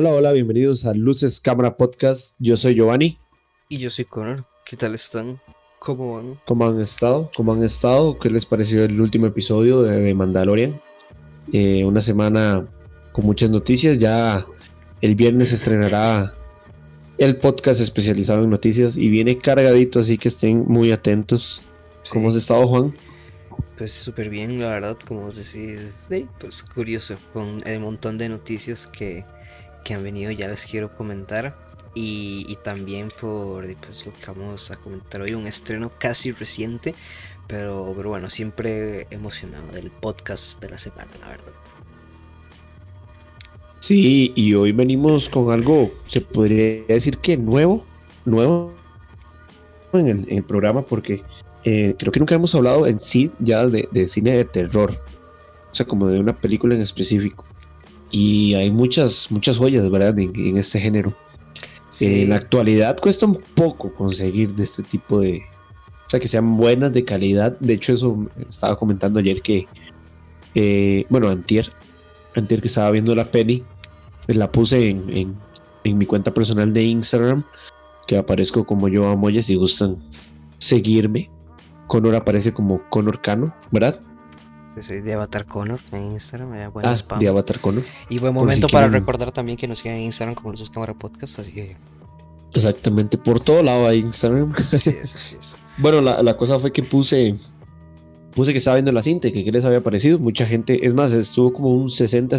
Hola, hola, bienvenidos a Luces Cámara Podcast. Yo soy Giovanni. Y yo soy Connor. ¿Qué tal están? ¿Cómo van? ¿Cómo han estado? ¿Cómo han estado? ¿Qué les pareció el último episodio de, Mandalorian? Eh, una semana con muchas noticias. Ya el viernes se estrenará el podcast especializado en noticias y viene cargadito, así que estén muy atentos. ¿Cómo has estado, Juan? Pues súper bien, la verdad, como decís, pues curioso, con el montón de noticias que, que han venido, ya les quiero comentar. Y, también por pues, lo que vamos a comentar hoy, un estreno casi reciente, pero, pero bueno, siempre emocionado del podcast de la semana, la verdad. Sí, y hoy venimos con algo, se podría decir que nuevo, nuevo en el, programa, porque eh, creo que nunca hemos hablado en sí ya de, cine de terror, o sea, como de una película en específico. Y hay muchas, muchas joyas, ¿verdad? En, este género. en la actualidad cuesta un poco conseguir de este tipo de... O sea, que sean buenas, de calidad. De hecho, eso estaba comentando ayer que... Eh, bueno, antier, antier que estaba viendo la peli, pues la puse en, mi cuenta personal de Instagram, que aparezco como yo a Moya si gustan seguirme. Conor aparece como Conor Cano, ¿verdad? Sí, soy de Avatar Conor en Instagram. ah, de Avatar Conor. Y buen momento para recordar también que nos sigan en Instagram como los Cámara Podcast, así que... Exactamente, por todo lado hay Instagram. Así es, así es. bueno, la, la cosa fue que puse puse que estaba viendo la cinta, que qué les había parecido. Mucha gente, es más, estuvo como un 60,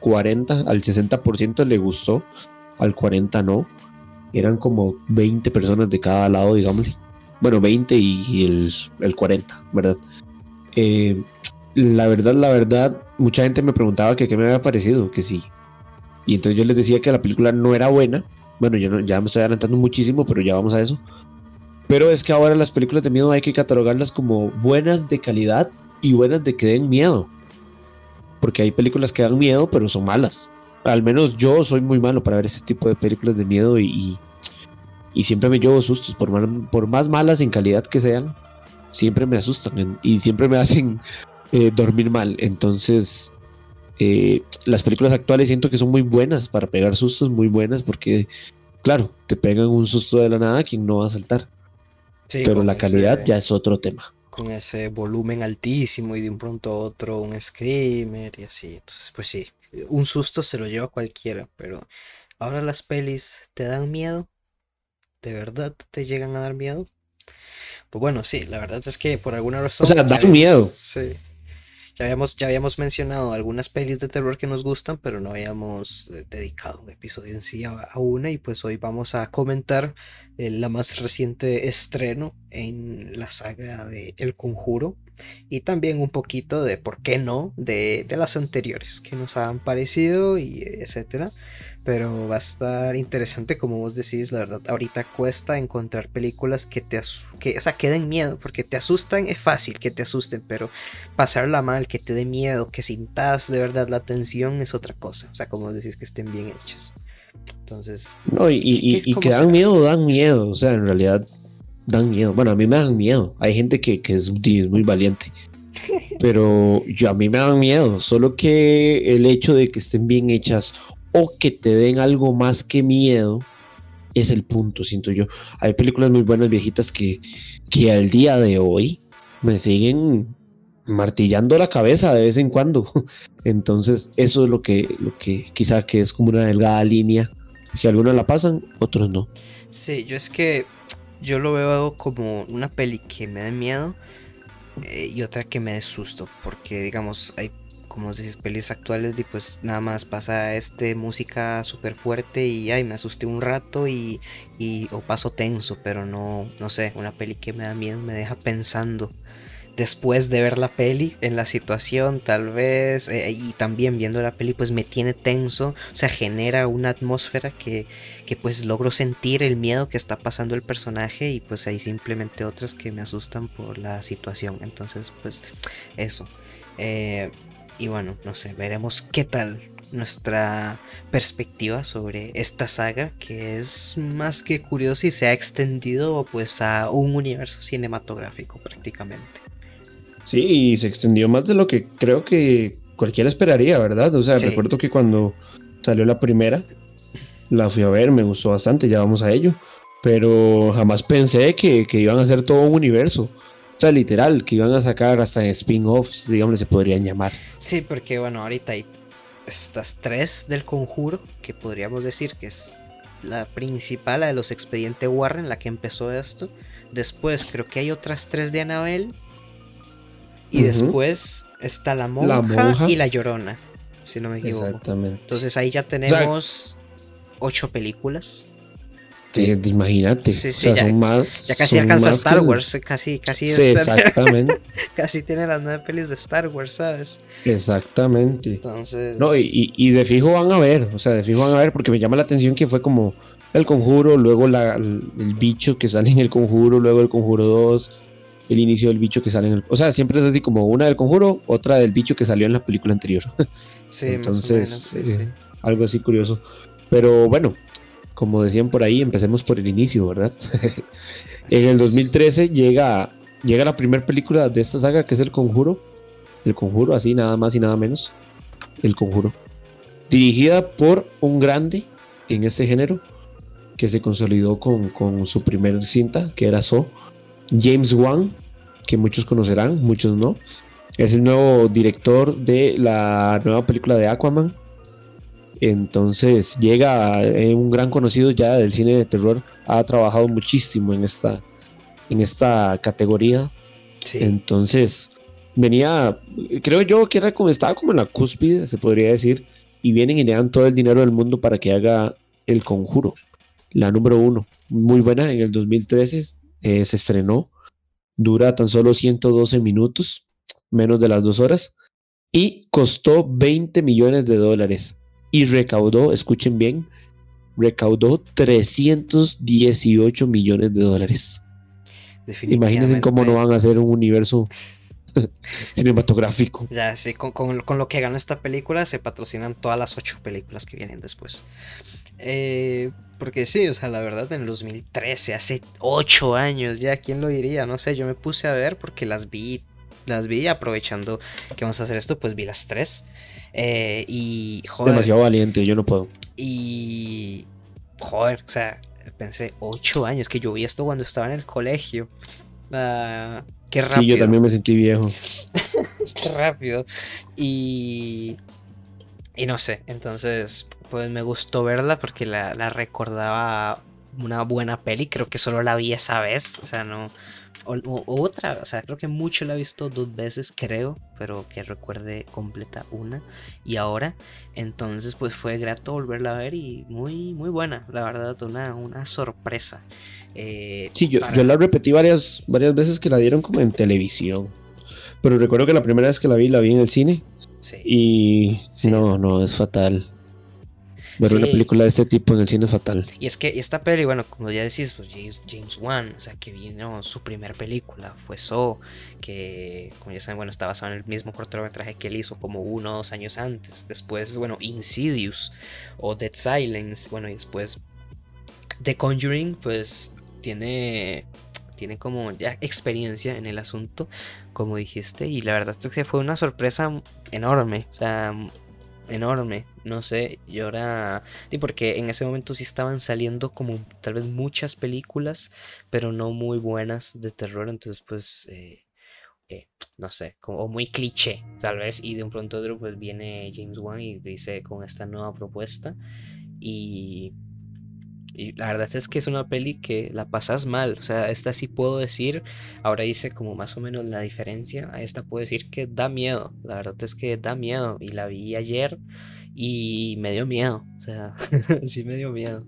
40, al 60% le gustó, al 40 no. Eran como 20 personas de cada lado, digámosle. Bueno, 20 y, el, el, 40, ¿verdad? Eh, la verdad, la verdad, mucha gente me preguntaba que qué me había parecido, que sí. Y entonces yo les decía que la película no era buena. Bueno, yo ya me estoy adelantando muchísimo, pero ya vamos a eso. Pero es que ahora las películas de miedo hay que catalogarlas como buenas de calidad y buenas de que den miedo porque hay películas que dan miedo, pero son malas. Al menos yo soy muy malo para ver ese tipo de películas de miedo y, y, siempre me llevo sustos, por, por más malas en calidad que sean, siempre me asustan y siempre me hacen eh, dormir mal. Entonces, eh, las películas actuales siento que son muy buenas para pegar sustos, muy buenas, porque, claro, te pegan un susto de la nada, quien no va a saltar. pero la calidad ya es otro tema con ese volumen altísimo y de un pronto a otro un screamer y así. Entonces, pues sí, un susto se lo lleva cualquiera, pero ahora las pelis te dan miedo. ¿De verdad te llegan a dar miedo? Pues bueno, sí, la verdad es que por alguna razón... O sea, dan miedo. Sí. Ya habíamos, ya habíamos mencionado algunas pelis de terror que nos gustan, pero no habíamos eh, dedicado un episodio en sí a, una y pues hoy vamos a comentar eh, la más reciente estreno en la saga de El Conjuro y también un poquito de por qué no de, de las anteriores que nos han parecido y etcétera pero va a estar interesante como vos decís, la verdad, ahorita cuesta encontrar películas que te que, o sea, que den miedo, porque te asustan es fácil que te asusten, pero pasarla mal, que te dé miedo, que sintas de verdad la tensión es otra cosa, o sea, como decís que estén bien hechas. Entonces, no, y, y, que dan miedo, dan miedo, o sea, en realidad dan miedo. Bueno, a mí me dan miedo. Hay gente que, que es, es muy valiente. Pero yo a mí me dan miedo, solo que el hecho de que estén bien hechas o que te den algo más que miedo, es el punto, siento yo. Hay películas muy buenas viejitas que, que al día de hoy me siguen martillando la cabeza de vez en cuando. Entonces, eso es lo que, lo que quizá que es como una delgada línea, que algunos la pasan, otros no. Sí, yo es que yo lo veo como una peli que me da miedo eh, y otra que me da susto, porque digamos, hay como decís, pelis actuales, y pues nada más pasa este música súper fuerte y ay, me asusté un rato y, y, o paso tenso, pero no, no sé, una peli que me da miedo, me deja pensando después de ver la peli en la situación tal vez eh, y también viendo la peli pues me tiene tenso o sea genera una atmósfera que, que, pues logro sentir el miedo que está pasando el personaje y pues hay simplemente otras que me asustan por la situación. Entonces pues eso. Eh, y bueno, no sé, veremos qué tal nuestra perspectiva sobre esta saga que es más que curiosa y se ha extendido pues a un universo cinematográfico prácticamente. Sí, y se extendió más de lo que creo que cualquiera esperaría, ¿verdad? O sea, recuerdo que cuando salió la primera, la fui a ver, me gustó bastante, ya vamos a ello. Pero jamás pensé que, que iban a hacer todo un universo. O sea, literal, que iban a sacar hasta en spin-offs, digamos, se podrían llamar. Sí, porque bueno, ahorita hay estas tres del conjuro, que podríamos decir que es la principal, la de los expedientes Warren, la que empezó esto. Después creo que hay otras tres de Annabelle. Y después está la monja, y la llorona, si no me equivoco. Exactamente. Entonces ahí ya tenemos ocho películas. Sí, imagínate. Sí, sí, ya, son más. Ya casi alcanza Star Wars. Casi, casi. Sí, exactamente. casi tiene las nueve pelis de Star Wars, ¿sabes? Exactamente. Entonces. No, y, y, de fijo van a ver. O sea, de fijo van a ver porque me llama la atención que fue como el conjuro, luego la, el, bicho que sale en el conjuro, luego el conjuro 2, el inicio del bicho que sale en el. O sea, siempre es así como una del conjuro, otra del bicho que salió en la película anterior. Sí, Entonces, eh, algo así curioso. Pero bueno, como decían por ahí, empecemos por el inicio, ¿verdad? en el 2013 llega, llega la primera película de esta saga que es El Conjuro. El Conjuro, así nada más y nada menos. El Conjuro. Dirigida por un grande en este género que se consolidó con, con su primer cinta, que era So. James Wan, que muchos conocerán, muchos no. Es el nuevo director de la nueva película de Aquaman, entonces llega eh, un gran conocido ya del cine de terror, ha trabajado muchísimo en esta, en esta categoría. Entonces venía, creo yo que era como estaba como en la cúspide, se podría decir, y vienen y le dan todo el dinero del mundo para que haga El Conjuro, la número uno, muy buena, en el 2013 eh, se estrenó, dura tan solo 112 minutos, menos de las dos horas, y costó 20 millones de dólares y recaudó, escuchen bien, recaudó 318 millones de dólares. Imagínense cómo no van a hacer un universo cinematográfico. Ya, sí, con, lo que gana esta película se patrocinan todas las ocho películas que vienen después. Eh, porque sí, o sea, la verdad, en el 2013, hace ocho años ya, ¿quién lo diría? No sé, yo me puse a ver porque las vi, las vi aprovechando que vamos a hacer esto, pues vi las tres. Eh, y joder. Demasiado valiente, yo no puedo. Y. Joder, o sea, pensé, ocho años, que yo vi esto cuando estaba en el colegio. Uh, qué rápido. Sí, yo también me sentí viejo. qué rápido. Y. Y no sé, entonces, pues me gustó verla porque la, la recordaba una buena peli. Creo que solo la vi esa vez. O sea, no, o, otra, o sea, creo que mucho la he visto dos veces, creo, pero que recuerde completa una y ahora. Entonces, pues fue grato volverla a ver y muy, muy buena, la verdad, una, una sorpresa. Eh, sí, yo, yo, la repetí varias, varias veces que la dieron como en televisión. Pero recuerdo que la primera vez que la vi, la vi en el cine. Sí. Y no, no, es fatal. Ver una película de este tipo en el cine fatal. Y es que esta peli, bueno, como ya decís, pues James, Wan, o sea, que vino su primer película, fue So, que, como ya saben, bueno, está basado en el mismo cortometraje que él hizo como uno o dos años antes. Después, bueno, Insidious o Dead Silence, bueno, y después The Conjuring, pues tiene tiene como ya experiencia en el asunto, como dijiste, y la verdad es que fue una sorpresa enorme, o sea, enorme. No sé, yo ahora. Y porque en ese momento sí estaban saliendo como tal vez muchas películas, pero no muy buenas de terror. Entonces, pues. Eh, eh, no sé, como muy cliché, tal vez. Y de un pronto otro, pues viene James Wan y dice con esta nueva propuesta. Y la verdad es que es una peli que la pasas mal. O sea, esta sí puedo decir, ahora hice como más o menos la diferencia. A esta puedo decir que da miedo. La verdad es que da miedo. Y la vi ayer y me dio miedo. O sea, sí me dio miedo.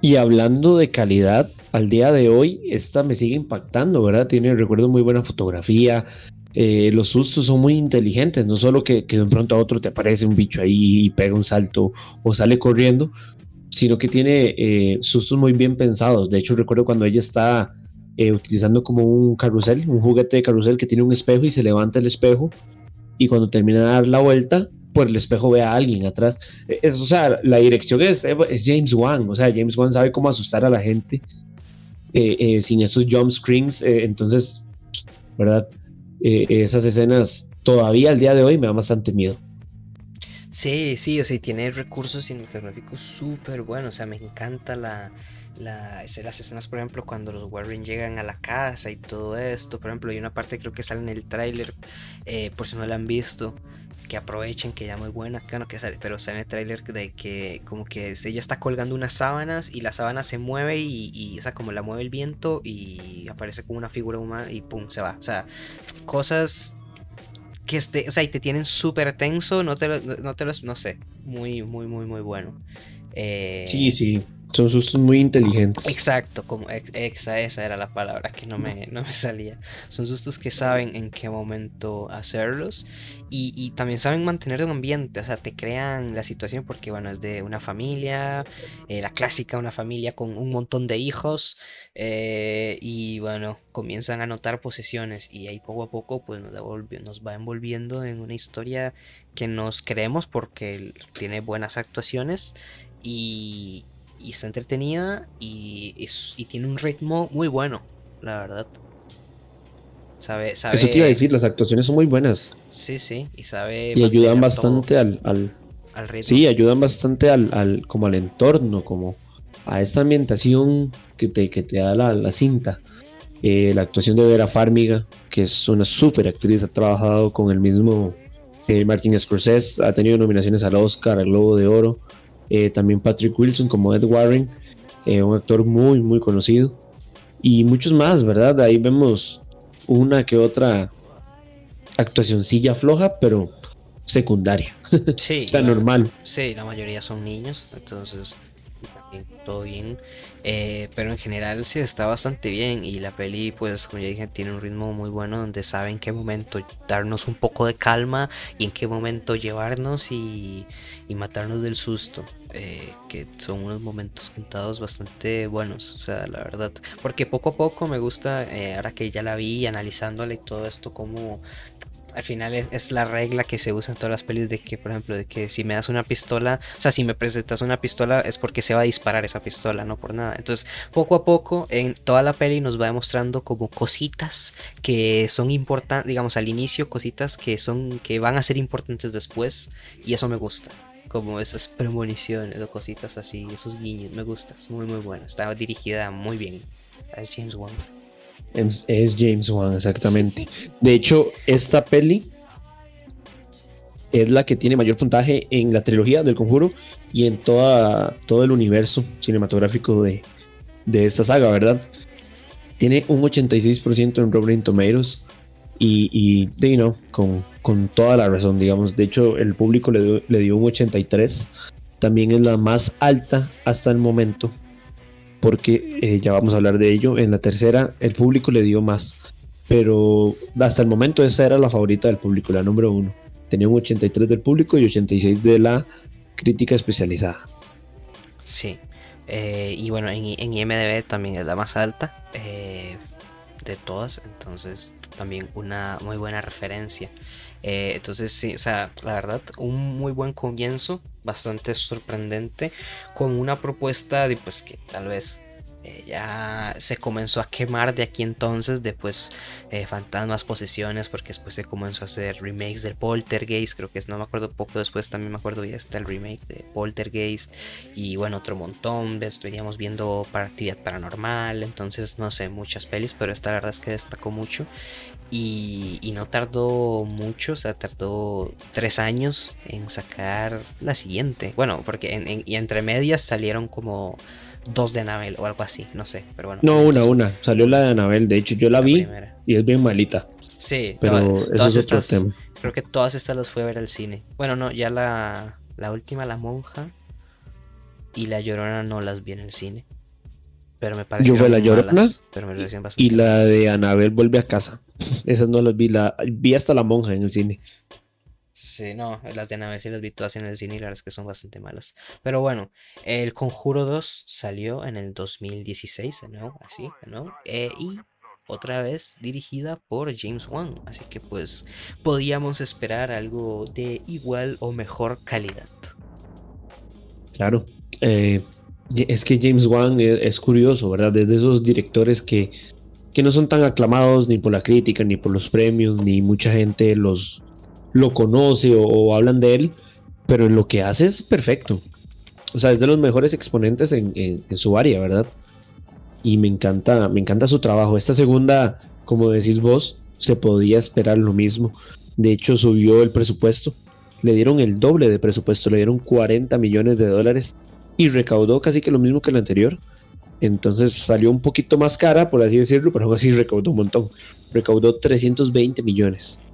Y hablando de calidad, al día de hoy, esta me sigue impactando, ¿verdad? Tiene, recuerdo, muy buena fotografía. Eh, los sustos son muy inteligentes, no solo que, que de pronto a otro te aparece un bicho ahí y pega un salto o sale corriendo, sino que tiene eh, sustos muy bien pensados. De hecho, recuerdo cuando ella está eh, utilizando como un carrusel, un juguete de carrusel que tiene un espejo y se levanta el espejo y cuando termina de dar la vuelta, por el espejo ve a alguien atrás. Es, o sea, la dirección es, es, James Wan, o sea, James Wan sabe cómo asustar a la gente eh, sin esos jump screens, entonces, ¿verdad? esas escenas todavía al día de hoy me dan bastante miedo. Sí, sí, o sea, tiene recursos cinematográficos súper buenos. O sea, me encanta la, la, las escenas, por ejemplo, cuando los Warren llegan a la casa y todo esto. Por ejemplo, hay una parte creo que sale en el tráiler, eh, por si no la han visto, que aprovechen, que ya muy buena, claro que sale, pero sale en el tráiler de que como que ella está colgando unas sábanas y la sábana se mueve y, y, o sea, como la mueve el viento y aparece como una figura humana y pum, se va. O sea, cosas que este, o sea, y te tienen súper tenso, no te, no te los, no sé, muy, muy, muy, muy bueno. Eh, sí, sí, son sustos muy inteligentes. Exacto, como exa, esa era la palabra que no me, no me salía. Son sustos que saben en qué momento hacerlos y, también saben mantener un ambiente, o sea, te crean la situación porque, bueno, es de una familia, eh, la clásica, una familia con un montón de hijos eh, y, bueno, comienzan a notar posesiones y ahí poco a poco, pues nos, nos va envolviendo en una historia que nos creemos porque tiene buenas actuaciones y, y está entretenida y, y tiene un ritmo muy bueno, la verdad. Sabe, sabe... Eso te iba a decir, las actuaciones son muy buenas. Sí, sí, y sabe... Y ayudan bastante al, al, al, ritmo. Sí, ayudan bastante al, al, como al entorno, como a esta ambientación que te, que te da la, la cinta. Eh, la actuación de Vera Farmiga, que es una súper actriz, ha trabajado con el mismo eh, Martin Scorsese, ha tenido nominaciones al Oscar, al Globo de Oro. Eh, también Patrick Wilson como Ed Warren, eh, un actor muy, muy conocido. Y muchos más, ¿verdad? Ahí vemos una que otra actuacioncilla floja, pero secundaria. Sí. o sea, normal. Sí, la mayoría son niños, entonces todo bien. Eh, pero en general sí está bastante bien. Y la peli, pues, como ya dije, tiene un ritmo muy bueno donde sabe en qué momento darnos un poco de calma y en qué momento llevarnos y, matarnos del susto. Eh, que son unos momentos contados bastante buenos, o sea, la verdad. Porque poco a poco me gusta, eh, ahora que ya la vi, analizándola y todo esto, como al final es, la regla que se usa en todas las pelis de que, por ejemplo, de que si me das una pistola, o sea, si me presentas una pistola es porque se va a disparar esa pistola, no por nada. Entonces, poco a poco, en toda la peli nos va demostrando como cositas que son importantes, digamos, al inicio, cositas que son, que van a ser importantes después, y eso me gusta. Como esas premoniciones o cositas así, esos guiños, me gusta, es muy muy bueno. Está dirigida muy bien. Es James Wan. Es, James Wan, exactamente. De hecho, esta peli es la que tiene mayor puntaje en la trilogía del conjuro y en toda, todo el universo cinematográfico de, esta saga, ¿verdad? Tiene un 86% en Rotten Tomatoes y, y no, con, con, toda la razón, digamos. De hecho, el público le dio, le dio un 83. También es la más alta hasta el momento porque eh, ya vamos a hablar de ello. En la tercera el público le dio más, pero hasta el momento esa era la favorita del público, la número uno. Tenía un 83 del público y 86 de la crítica especializada. Sí, eh, y bueno, en, en, IMDB también es la más alta eh, de todas, entonces también una muy buena referencia. Entonces sí, o sea, la verdad, un muy buen comienzo bastante sorprendente con una propuesta de pues que tal vez eh, ya se comenzó a quemar de aquí entonces, después eh, Fantasmas, Posesiones, porque después se comenzó a hacer remakes del Poltergeist, creo que no me acuerdo poco después, también me acuerdo ya está el remake de Poltergeist, y bueno, otro montón, ves, veníamos viendo para actividad paranormal, entonces no sé, muchas pelis, pero esta la verdad es que destacó mucho, y, no tardó mucho, o sea, tardó tres años en sacar la siguiente. Bueno, porque y entre medias salieron como dos de Anabel o algo así, no sé, pero bueno. No, una, una. Salió la de Anabel, de hecho yo la, vi y es bien malita. Sí, pero todas, estas, Creo que todas estas las fui a ver al cine. Bueno, no, ya la, la última, La Monja y La Llorona no las vi en el cine. Pero me parece Yo fui La Llorona y la de Anabel vuelve a casa. Esas no las vi, la vi hasta La Monja en el cine. Sí, no, las de Anabel sí las vi todas en el cine y la verdad es que son bastante malas. Pero bueno, El Conjuro 2 salió en el 2016, ¿no? Así, ¿no? Eh, y otra vez dirigida por James Wan. Así que pues podíamos esperar algo de igual o mejor calidad. Claro. Eh, es que James Wan es, curioso, ¿verdad? Es de esos directores que, que no son tan aclamados ni por la crítica, ni por los premios, ni mucha gente los, lo conoce o, hablan de él, pero lo que hace es perfecto. O sea, es de los mejores exponentes en, en su área, ¿verdad? Y me encanta, me encanta su trabajo. Esta segunda, como decís vos, se podía esperar lo mismo. De hecho, subió el presupuesto. Le dieron el doble de presupuesto, le dieron 40 millones de dólares y recaudó casi que lo mismo que el anterior. Entonces salió un poquito más cara, por así decirlo, pero aún así recaudó un montón. Recaudó 320 millones.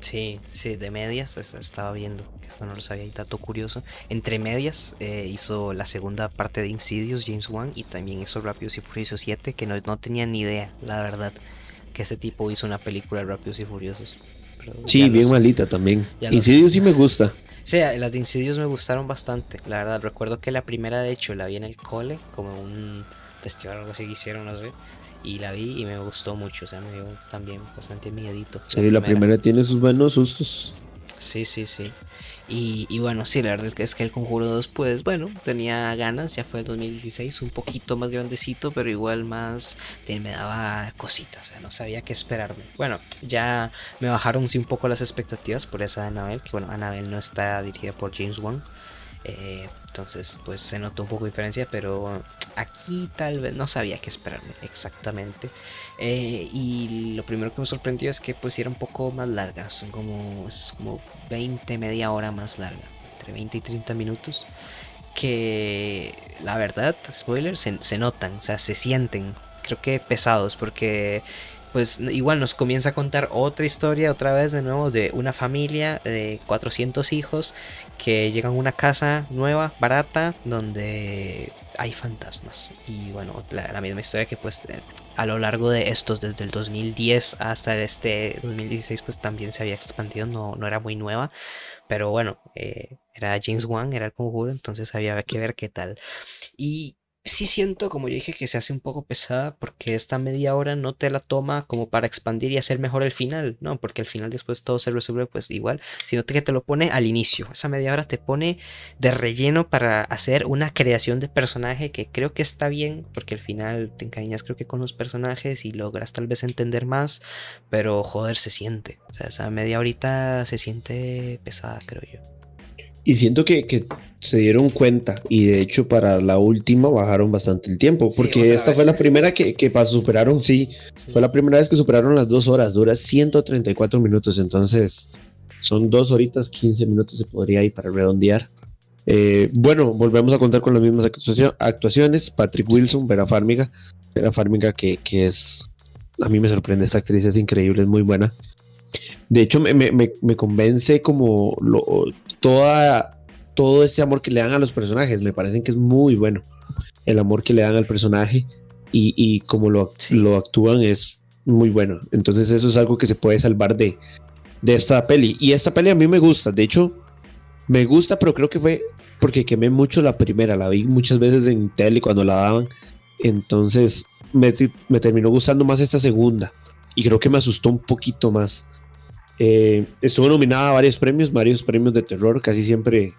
Sí, sí, de medias, estaba viendo, que eso no lo sabía, y dato curioso. Entre medias eh, hizo la segunda parte de Insidious, James Wan, y también hizo Rápidos y Furiosos 7, que no, no tenía ni idea, la verdad, que ese tipo hizo una película de Rápidos y Furiosos. sí, bien malita también. Insidious sí me gusta. Sí, las de Insidious me gustaron bastante, la verdad. Recuerdo que la primera, de hecho, la vi en el cole, como un festival o algo así que hicieron, no sé. Y la vi y me gustó mucho, o sea, me dio también bastante miedito. Sí, la primera tiene sus buenos sustos. Sí, sí, sí. Y, bueno, sí, la verdad es que el Conjuro 2, pues bueno, tenía ganas, ya fue el 2016, un poquito más grandecito, pero igual más me daba cositas, o sea, no sabía qué esperarme. Bueno, ya me bajaron un poco las expectativas por esa de Annabelle, que bueno, Annabelle no está dirigida por James Wan. Eh, entonces, pues se notó un poco diferencia, pero aquí tal vez no sabía qué esperarme exactamente. Eh, y lo primero que me sorprendió es que pues era un poco más larga, son como, como 20, media hora más larga, entre 20 y 30 minutos. Que la verdad, spoilers, se, se notan, o sea, se sienten, creo que pesados, porque pues igual nos comienza a contar otra historia otra vez de nuevo de una familia de 400 hijos que llegan a una casa nueva, barata, donde hay fantasmas. Y bueno, la, misma historia que pues eh, a lo largo de estos, desde el 2010 hasta este 2016, pues también se había expandido, no, no era muy nueva. Pero bueno, eh, era James Wan, era el conjuro, entonces había que ver qué tal. Y sí siento, como yo dije, que se hace un poco pesada porque esta media hora no te la toma como para expandir y hacer mejor el final, ¿no? Porque al final después todo se resuelve pues igual, sino que te lo pone al inicio. Esa media hora te pone de relleno para hacer una creación de personaje que creo que está bien porque al final te encariñas creo que con los personajes y logras tal vez entender más, pero joder, se siente. O sea, esa media horita se siente pesada, creo yo. Y siento que, se dieron cuenta y de hecho para la última bajaron bastante el tiempo, porque esta fue la primera que, que superaron, sí, fue la primera vez que superaron las dos horas, dura 134 minutos, entonces son dos horitas 15 minutos se podría ir para redondear. Eh, bueno, volvemos a contar con las mismas actuaciones, Patrick Wilson, Vera Farmiga, Vera Farmiga que, que es, a mí me sorprende, esta actriz es increíble, es muy buena. De hecho, me, convence como toda, todo ese amor que le dan a los personajes. Me parece que es muy bueno. El amor que le dan al personaje y, y como lo, lo actúan es muy bueno. Entonces eso es algo que se puede salvar de, de esta peli. Y esta peli a mí me gusta. De hecho, me gusta, pero creo que fue porque quemé mucho la primera. La vi muchas veces en tele cuando la daban. Entonces me, me terminó gustando más esta segunda. Y creo que me asustó un poquito más. Eh, estuvo nominada a varios premios, varios premios de terror, casi siempre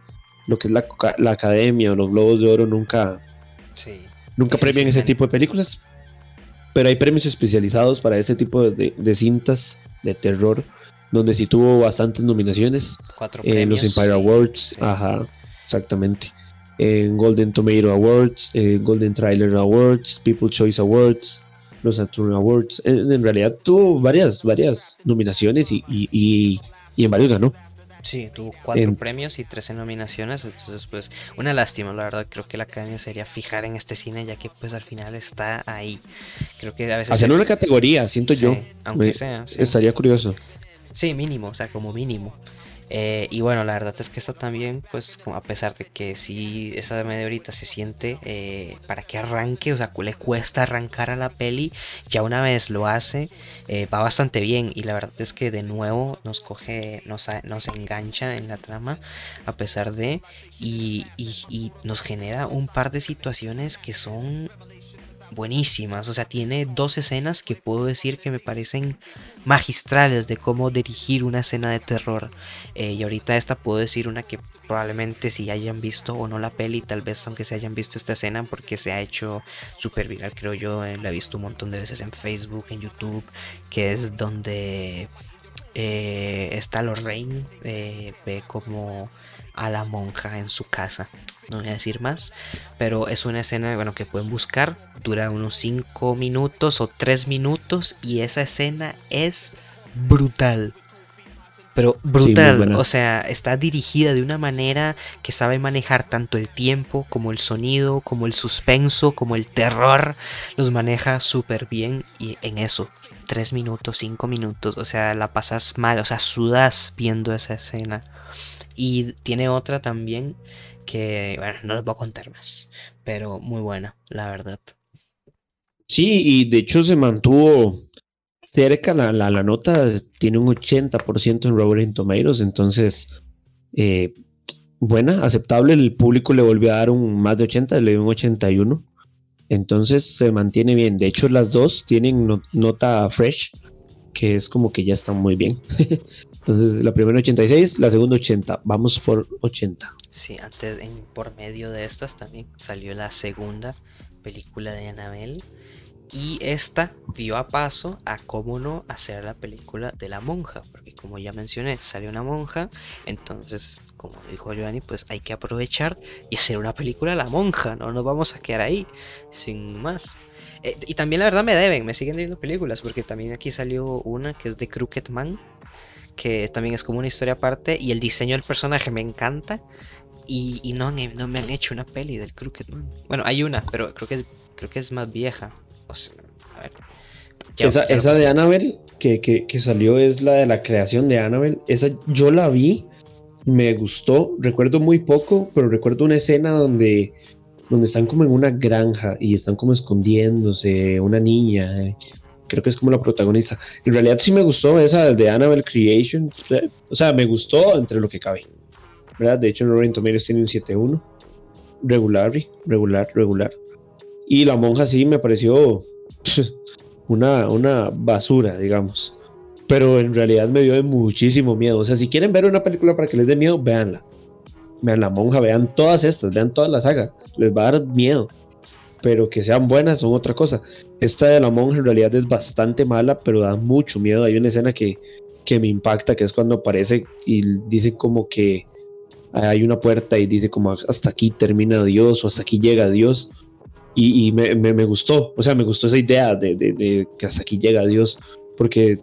lo que es la, la academia o los globos de oro nunca, nunca premian ese tipo de películas. Pero hay premios especializados para este tipo de, cintas de terror, donde sí tuvo bastantes nominaciones. en los Empire Awards, ajá, exactamente. En Golden Tomato Awards, Golden Trailer Awards, People Choice Awards, los Saturn Awards. En, realidad tuvo varias, varias nominaciones y, y, en varios ganó. Sí, tuvo cuatro premios y 13 nominaciones, entonces pues una lástima, la verdad, creo que la academia sería fijar en este cine ya que pues al final está ahí. Creo que a veces... Hacer una categoría, siento yo. Aunque sea. Estaría curioso. Sí, mínimo, o sea, como mínimo. Eh, y bueno, la verdad es que esta también, pues a pesar de que sí, esa media horita se siente eh, para que arranque, o sea, le cuesta arrancar a la peli, ya una vez lo hace, eh, va bastante bien. Y la verdad es que de nuevo nos coge, nos, nos engancha en la trama, a pesar de, y, y nos genera un par de situaciones que son buenísimas. O sea, tiene dos escenas que puedo decir que me parecen magistrales de cómo dirigir una escena de terror. Eh, y ahorita esta puedo decir una que probablemente si hayan visto o no la peli, tal vez aunque se hayan visto esta escena porque se ha hecho súper viral, creo yo, la he visto un montón de veces en Facebook, en YouTube, que es donde eh, está Lorraine, eh, ve como a la monja en su casa. No voy a decir más, pero es una escena bueno, que pueden buscar. Dura unos 5 minutos o 3 minutos y esa escena es brutal. Pero brutal, o sea, está dirigida de una manera que sabe manejar tanto el tiempo como el sonido, como el suspenso, como el terror. Los maneja súper bien y en eso, 3 minutos, 5 minutos, o sea, la pasas mal, o sea, sudas viendo esa escena. Y tiene otra también que, bueno, no les voy a contar más, pero muy buena, la verdad. Sí, y de hecho se mantuvo cerca la, la, nota, tiene un 80% en Rotten Tomatoes, entonces, eh, buena, aceptable, el público le volvió a dar un más de 80, le dio un 81, entonces se mantiene bien, de hecho las dos tienen nota fresh, que es como que ya están muy bien. Entonces, la primera 86, la segunda 80. Vamos por 80. Sí, antes, en, por medio de estas también salió la segunda película de Annabelle. Y esta dio a paso a cómo no hacer la película de la monja. Porque como ya mencioné, salió una monja. Entonces, como dijo Giovanni, pues hay que aprovechar y hacer una película de la monja. No nos vamos a quedar ahí, sin más. Eh, y también la verdad me deben, me siguen viendo películas. Porque también aquí salió una que es de Crooked Man que también es como una historia aparte, y el diseño del personaje me encanta. Y, no, no me han hecho una peli del Crooked Bueno, hay una, pero creo que es, creo que es más vieja. esa, de Annabelle que, que, salió es la de la creación de Annabelle. Esa yo la vi, me gustó. Recuerdo muy poco, pero recuerdo una escena donde, donde están como en una granja y están como escondiéndose una niña. Eh, creo que es como la protagonista. En realidad sí me gustó esa de Annabelle Creation. O sea, me gustó entre lo que cabe. ¿verdad? De hecho, en Rotten Tomatoes tiene un 7-1. Regular, regular, regular. Y la monja sí me pareció una, una basura, digamos. Pero en realidad me dio de muchísimo miedo. O sea, si quieren ver una película para que les dé miedo, véanla. Vean la monja, vean todas estas, vean toda la saga. Les va a dar miedo pero que sean buenas son otra cosa. Esta de la monja en realidad es bastante mala, pero da mucho miedo. Hay una escena que, que me impacta, que es cuando aparece y dice como que hay una puerta y dice como hasta aquí termina Dios o hasta aquí llega Dios. Y, me, gustó, o sea, me gustó esa idea de, de, que hasta aquí llega Dios, porque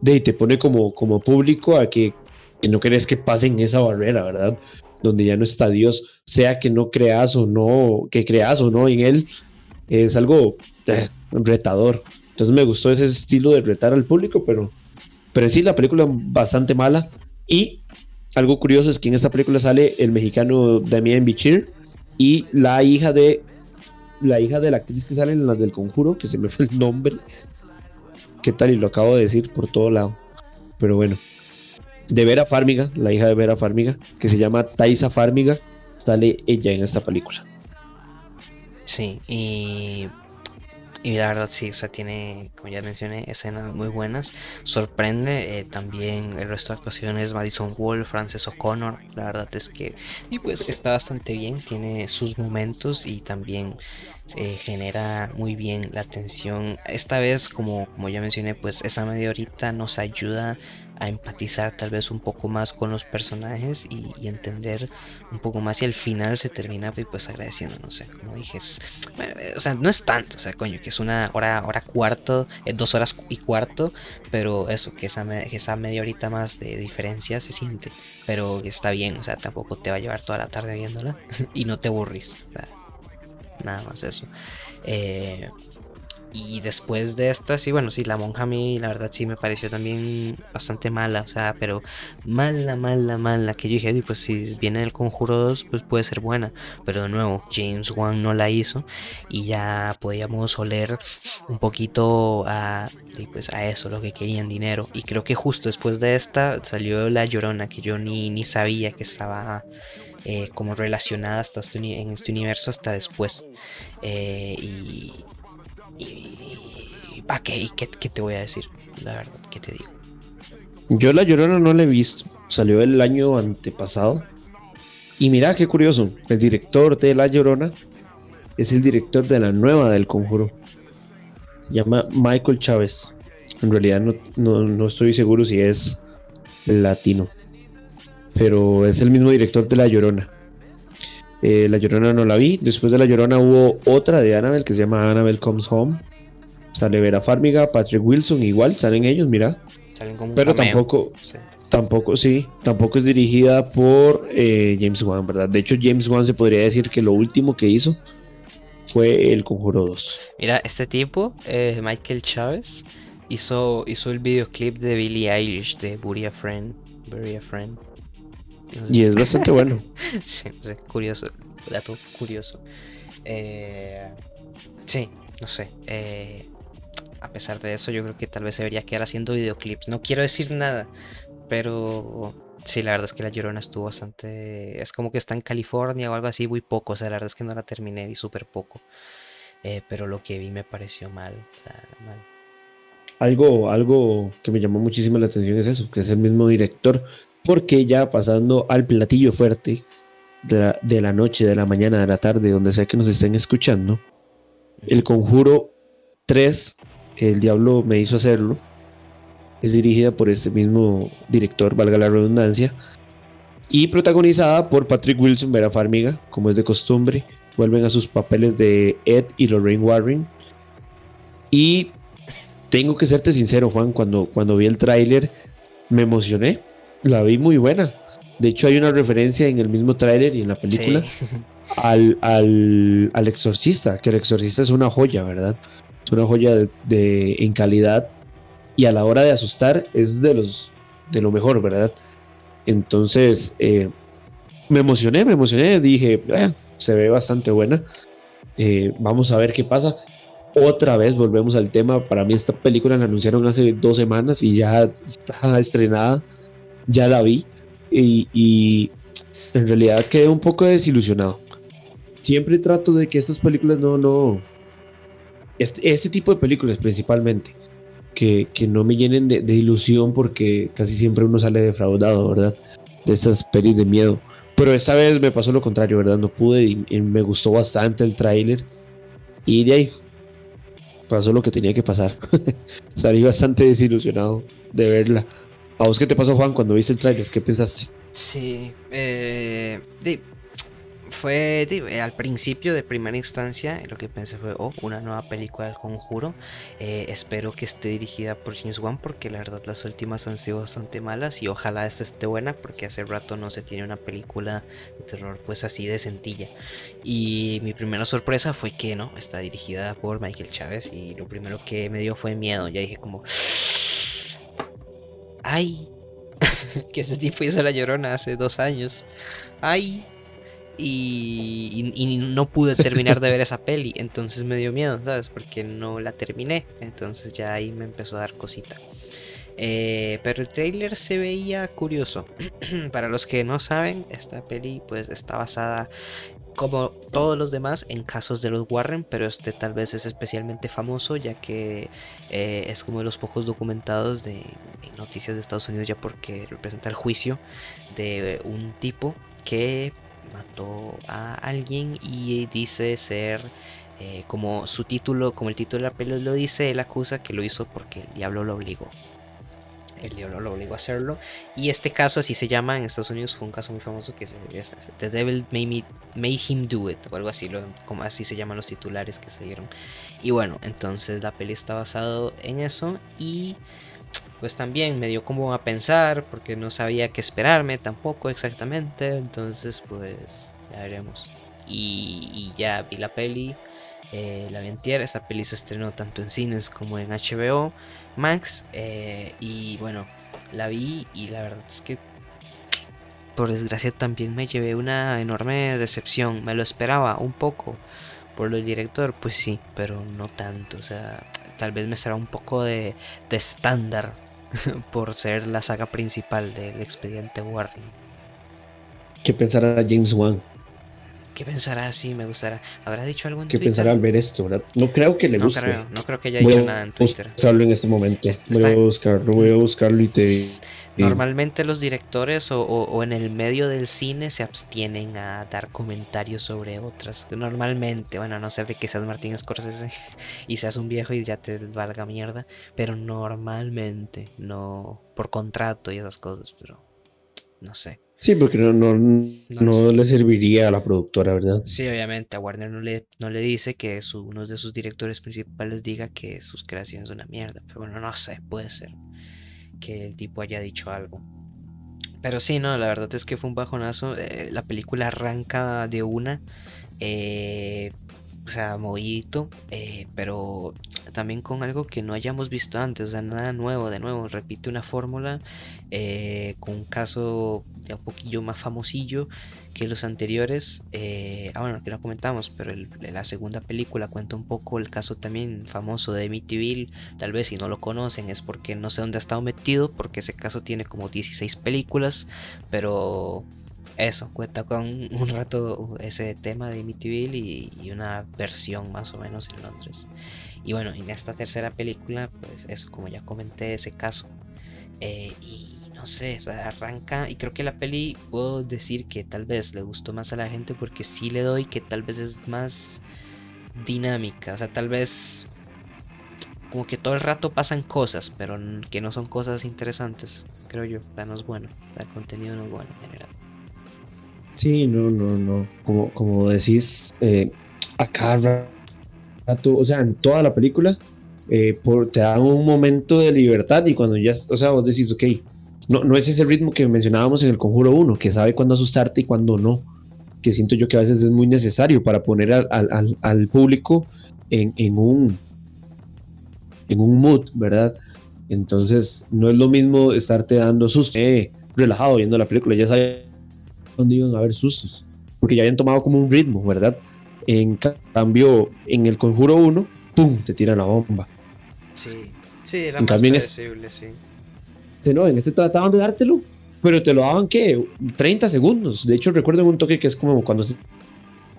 de, te pone como, como público a que, que no querés que pasen esa barrera, ¿verdad? Donde ya no está Dios, sea que no creas o no, que creas o no en Él, es algo eh, retador. Entonces me gustó ese estilo de retar al público, pero, pero sí la película bastante mala. Y algo curioso es que en esta película sale el mexicano Damien Bichir y la hija de la hija de la actriz que sale en las del conjuro, que se me fue el nombre. ¿Qué tal? Y lo acabo de decir por todo lado. Pero bueno de Vera Farmiga, la hija de Vera Farmiga, que se llama Taisa Farmiga, sale ella en esta película. Sí, y, la verdad sí, o sea, tiene, como ya mencioné, escenas muy buenas. Sorprende eh, también el resto de actuaciones, Madison Wolf, Frances O'Connor, la verdad es que, y pues está bastante bien, tiene sus momentos y también eh, genera muy bien la atención. Esta vez, como, como ya mencioné, pues esa media horita nos ayuda empatizar tal vez un poco más con los personajes y, entender un poco más y al final se termina pues, pues agradeciendo, no sé, como dije, o sea, no es tanto, o sea, coño, que es una hora, hora cuarto, eh, dos horas y cuarto, pero eso, que esa, esa media horita más de diferencia se siente, pero está bien, o sea, tampoco te va a llevar toda la tarde viéndola y no te aburrís, nada más eso. Eh, y después de esta, sí, bueno, sí, la monja a mí, la verdad, sí me pareció también bastante mala, o sea, pero mala, mala, mala. Que yo dije, pues si viene el conjuro 2, pues puede ser buena. Pero de nuevo, James Wan no la hizo y ya podíamos oler un poquito a, pues, a eso, lo que querían, dinero. Y creo que justo después de esta salió La Llorona, que yo ni, ni sabía que estaba eh, como relacionada hasta este, en este universo hasta después. Eh, y y, ¿para qué? qué, te voy a decir? La verdad, ¿qué te digo? Yo La Llorona no la he visto. Salió el año antepasado. Y mira qué curioso. El director de La Llorona es el director de la nueva del Conjuro. Se llama Michael Chávez. En realidad no, estoy seguro si es latino. Pero es el mismo director de La Llorona. Eh, la Llorona no la vi. Después de La Llorona hubo otra de Annabelle que se llama Annabelle Comes Home. Sale Vera Farmiga, Patrick Wilson, igual, salen ellos, mira. Pero tampoco, tampoco, sí, tampoco es dirigida por eh, James Wan, ¿verdad? De hecho, James Wan se podría decir que lo último que hizo fue El Conjuro 2. Mira, este tipo, eh, Michael Chávez, hizo, hizo el videoclip de Billie Eilish de Bury a Friend. Bury a Friend. Y es bastante bueno. sí, curioso, dato curioso. Eh, sí, no sé. Eh, a pesar de eso, yo creo que tal vez debería quedar haciendo videoclips. No quiero decir nada, pero sí, la verdad es que La Llorona estuvo bastante... Es como que está en California o algo así, muy poco. O sea, la verdad es que no la terminé, vi súper poco. Eh, pero lo que vi me pareció mal, Algo, algo que me llamó muchísimo la atención es eso, que es el mismo director. Porque ya pasando al platillo fuerte de la, noche, de la mañana, de la tarde, donde sea que nos estén escuchando, El Conjuro 3 el Diablo me hizo hacerlo. Es dirigida por este mismo director, valga la redundancia. Y protagonizada por Patrick Wilson, Vera Farmiga, como es de costumbre. Vuelven a sus papeles de Ed y Lorraine Warren. Y tengo que serte sincero, Juan, cuando, cuando vi el tráiler me emocioné. La vi muy buena. De hecho, hay una referencia en el mismo tráiler y en la película al, al, al, exorcista, que el exorcista es una joya, ¿verdad? Es una joya de, en calidad y a la hora de asustar es de los de lo mejor, ¿verdad? Entonces eh, me emocioné, me emocioné, dije, eh, se ve bastante buena. Eh, vamos a ver qué pasa. Otra vez volvemos al tema. Para mí esta película la anunciaron hace dos semanas y ya está estrenada. Ya la vi y, y en realidad quedé un poco desilusionado. Siempre trato de que estas películas no, no, este, este, tipo de películas principalmente, que, no me llenen de, ilusión porque casi siempre uno sale defraudado, ¿verdad? De estas pelis de miedo. Pero esta vez me pasó lo contrario, ¿verdad? No pude y, me gustó bastante el tráiler. Y de ahí pasó lo que tenía que pasar. Salí bastante desilusionado de verla. ¿A vos qué te pasó, Juan, cuando viste el tráiler? ¿Qué pensaste? Sí, eh, fue eh, al principio de primera instancia lo que pensé fue oh una nueva película del conjuro eh, espero que esté dirigida por James Wan porque la verdad las últimas han sido bastante malas y ojalá esta esté buena porque hace rato no se tiene una película de terror pues así de sentilla y mi primera sorpresa fue que no está dirigida por Michael Chávez y lo primero que me dio fue miedo ya dije como ay que ese tipo hizo la llorona hace dos años ay y, no pude terminar de ver esa peli, entonces me dio miedo, ¿sabes? Porque no la terminé, entonces ya ahí me empezó a dar cosita. Eh, pero el trailer se veía curioso. Para los que no saben, esta peli pues está basada como todos los demás en casos de los Warren, pero este tal vez es especialmente famoso ya que eh, es como de los pocos documentados de noticias de Estados Unidos ya porque representa el juicio de un tipo que mató a alguien y dice ser eh, como su título, como el título de la película lo dice, él acusa que lo hizo porque el diablo lo obligó. El diablo lo obligó a hacerlo. Y este caso así se llama en Estados Unidos, fue un caso muy famoso que es, The Devil made, made, Him Do It, o algo así, lo, como así se llaman los titulares que se dieron. Y bueno, entonces la peli está basado en eso y pues también me dio como a pensar porque no sabía qué esperarme tampoco exactamente. Entonces pues ya veremos. Y, ya vi la peli, eh, la vi en Esta peli se estrenó tanto en cines como en HBO Max. Eh, y bueno, la vi y la verdad es que por desgracia también me llevé una enorme decepción. Me lo esperaba un poco por el director, pues sí, pero no tanto. O sea, tal vez me será un poco de estándar por ser la saga principal del expediente Warren. ¿Qué pensará James Wan? ¿Qué pensará? Sí, me gustará. ¿Habrá dicho algo en ¿Qué Twitter? pensará al ver esto, verdad? No creo que le no guste. creo, no creo que haya Voy dicho a nada en Twitter. buscarlo en este momento. Voy a buscarlo, voy a buscarlo y te Normalmente los directores o, o- o en el medio del cine se abstienen a dar comentarios sobre otras. Normalmente, bueno, a no ser de que seas Martín Scorsese y seas un viejo y ya te valga mierda. Pero normalmente, no por contrato y esas cosas, pero no sé. Sí, porque no, no, no le serviría a la productora, ¿verdad? Sí, obviamente a Warner no le, no le dice que su- uno de sus directores principales diga que sus creaciones son una mierda. Pero bueno, no sé, puede ser que el tipo haya dicho algo. Pero sí, no, la verdad es que fue un bajonazo. eh, la película arranca de una. eh, o sea, movidito. eh, pero también con algo que no hayamos visto antes. O sea, nada nuevo, de nuevo. Repite una fórmula. Eh, con un caso ya un poquillo más famosillo que los anteriores. eh, ah, bueno, que no comentamos, pero la segunda película cuenta un poco el caso también famoso de Amityville. Tal vez si no lo conocen es porque no sé dónde ha estado metido, porque ese caso tiene como 16 películas, pero eso, cuenta con un rato ese tema de Amityville y, y una versión más o menos en Londres. Y bueno, en esta tercera película, pues eso, como ya comenté, ese caso. Eh, y no sé, o sea, arranca y creo que la peli puedo decir que tal vez le gustó más a la gente porque sí le doy que tal vez es más dinámica, o sea, tal vez como que todo el rato pasan cosas, pero que no son cosas interesantes, creo yo, sea, no es bueno, el contenido no es bueno en general. Sí, no, no, no. Como, como decís, eh, a cada rato, o sea, en toda la película, eh, por, te dan un momento de libertad y cuando ya, o sea, vos decís, ok, no, no es ese ritmo que mencionábamos en el Conjuro 1, que sabe cuándo asustarte y cuándo no, que siento yo que a veces es muy necesario para poner al, al- al- público en, en un en un mood, ¿verdad? Entonces, no es lo mismo estarte dando susto, eh, relajado viendo la película, ya sabes dónde iban a haber sustos, porque ya habían tomado como un ritmo, ¿verdad? En ca- cambio, en el Conjuro 1, ¡pum! te tiran la bomba. Sí, sí, era más es- predecible, sí. Este no, en este trataban de dártelo, pero te lo daban, ¿qué? 30 segundos. De hecho, recuerdo un toque que es como cuando se